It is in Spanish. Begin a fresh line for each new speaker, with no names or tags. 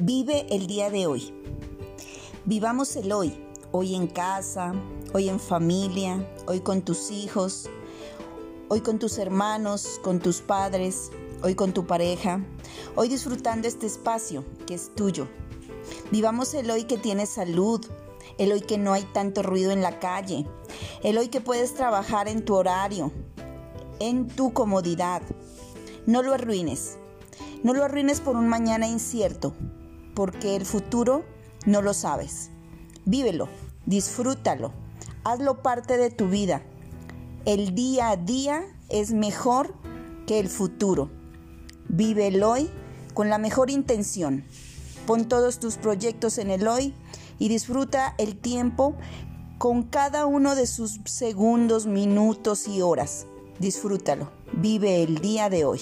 Vive el día de hoy. Vivamos el hoy, hoy en casa, hoy en familia, hoy con tus hijos, hoy con tus hermanos, con tus padres, hoy con tu pareja, hoy disfrutando este espacio que es tuyo. Vivamos el hoy que tienes salud, el hoy que no hay tanto ruido en la calle, el hoy que puedes trabajar en tu horario, en tu comodidad. No lo arruines. No lo arruines por un mañana incierto, porque el futuro no lo sabes. Vívelo, disfrútalo, hazlo parte de tu vida. El día a día es mejor que el futuro. Vive el hoy con la mejor intención. Pon todos tus proyectos en el hoy y disfruta el tiempo con cada uno de sus segundos, minutos y horas. Disfrútalo. Vive el día de hoy.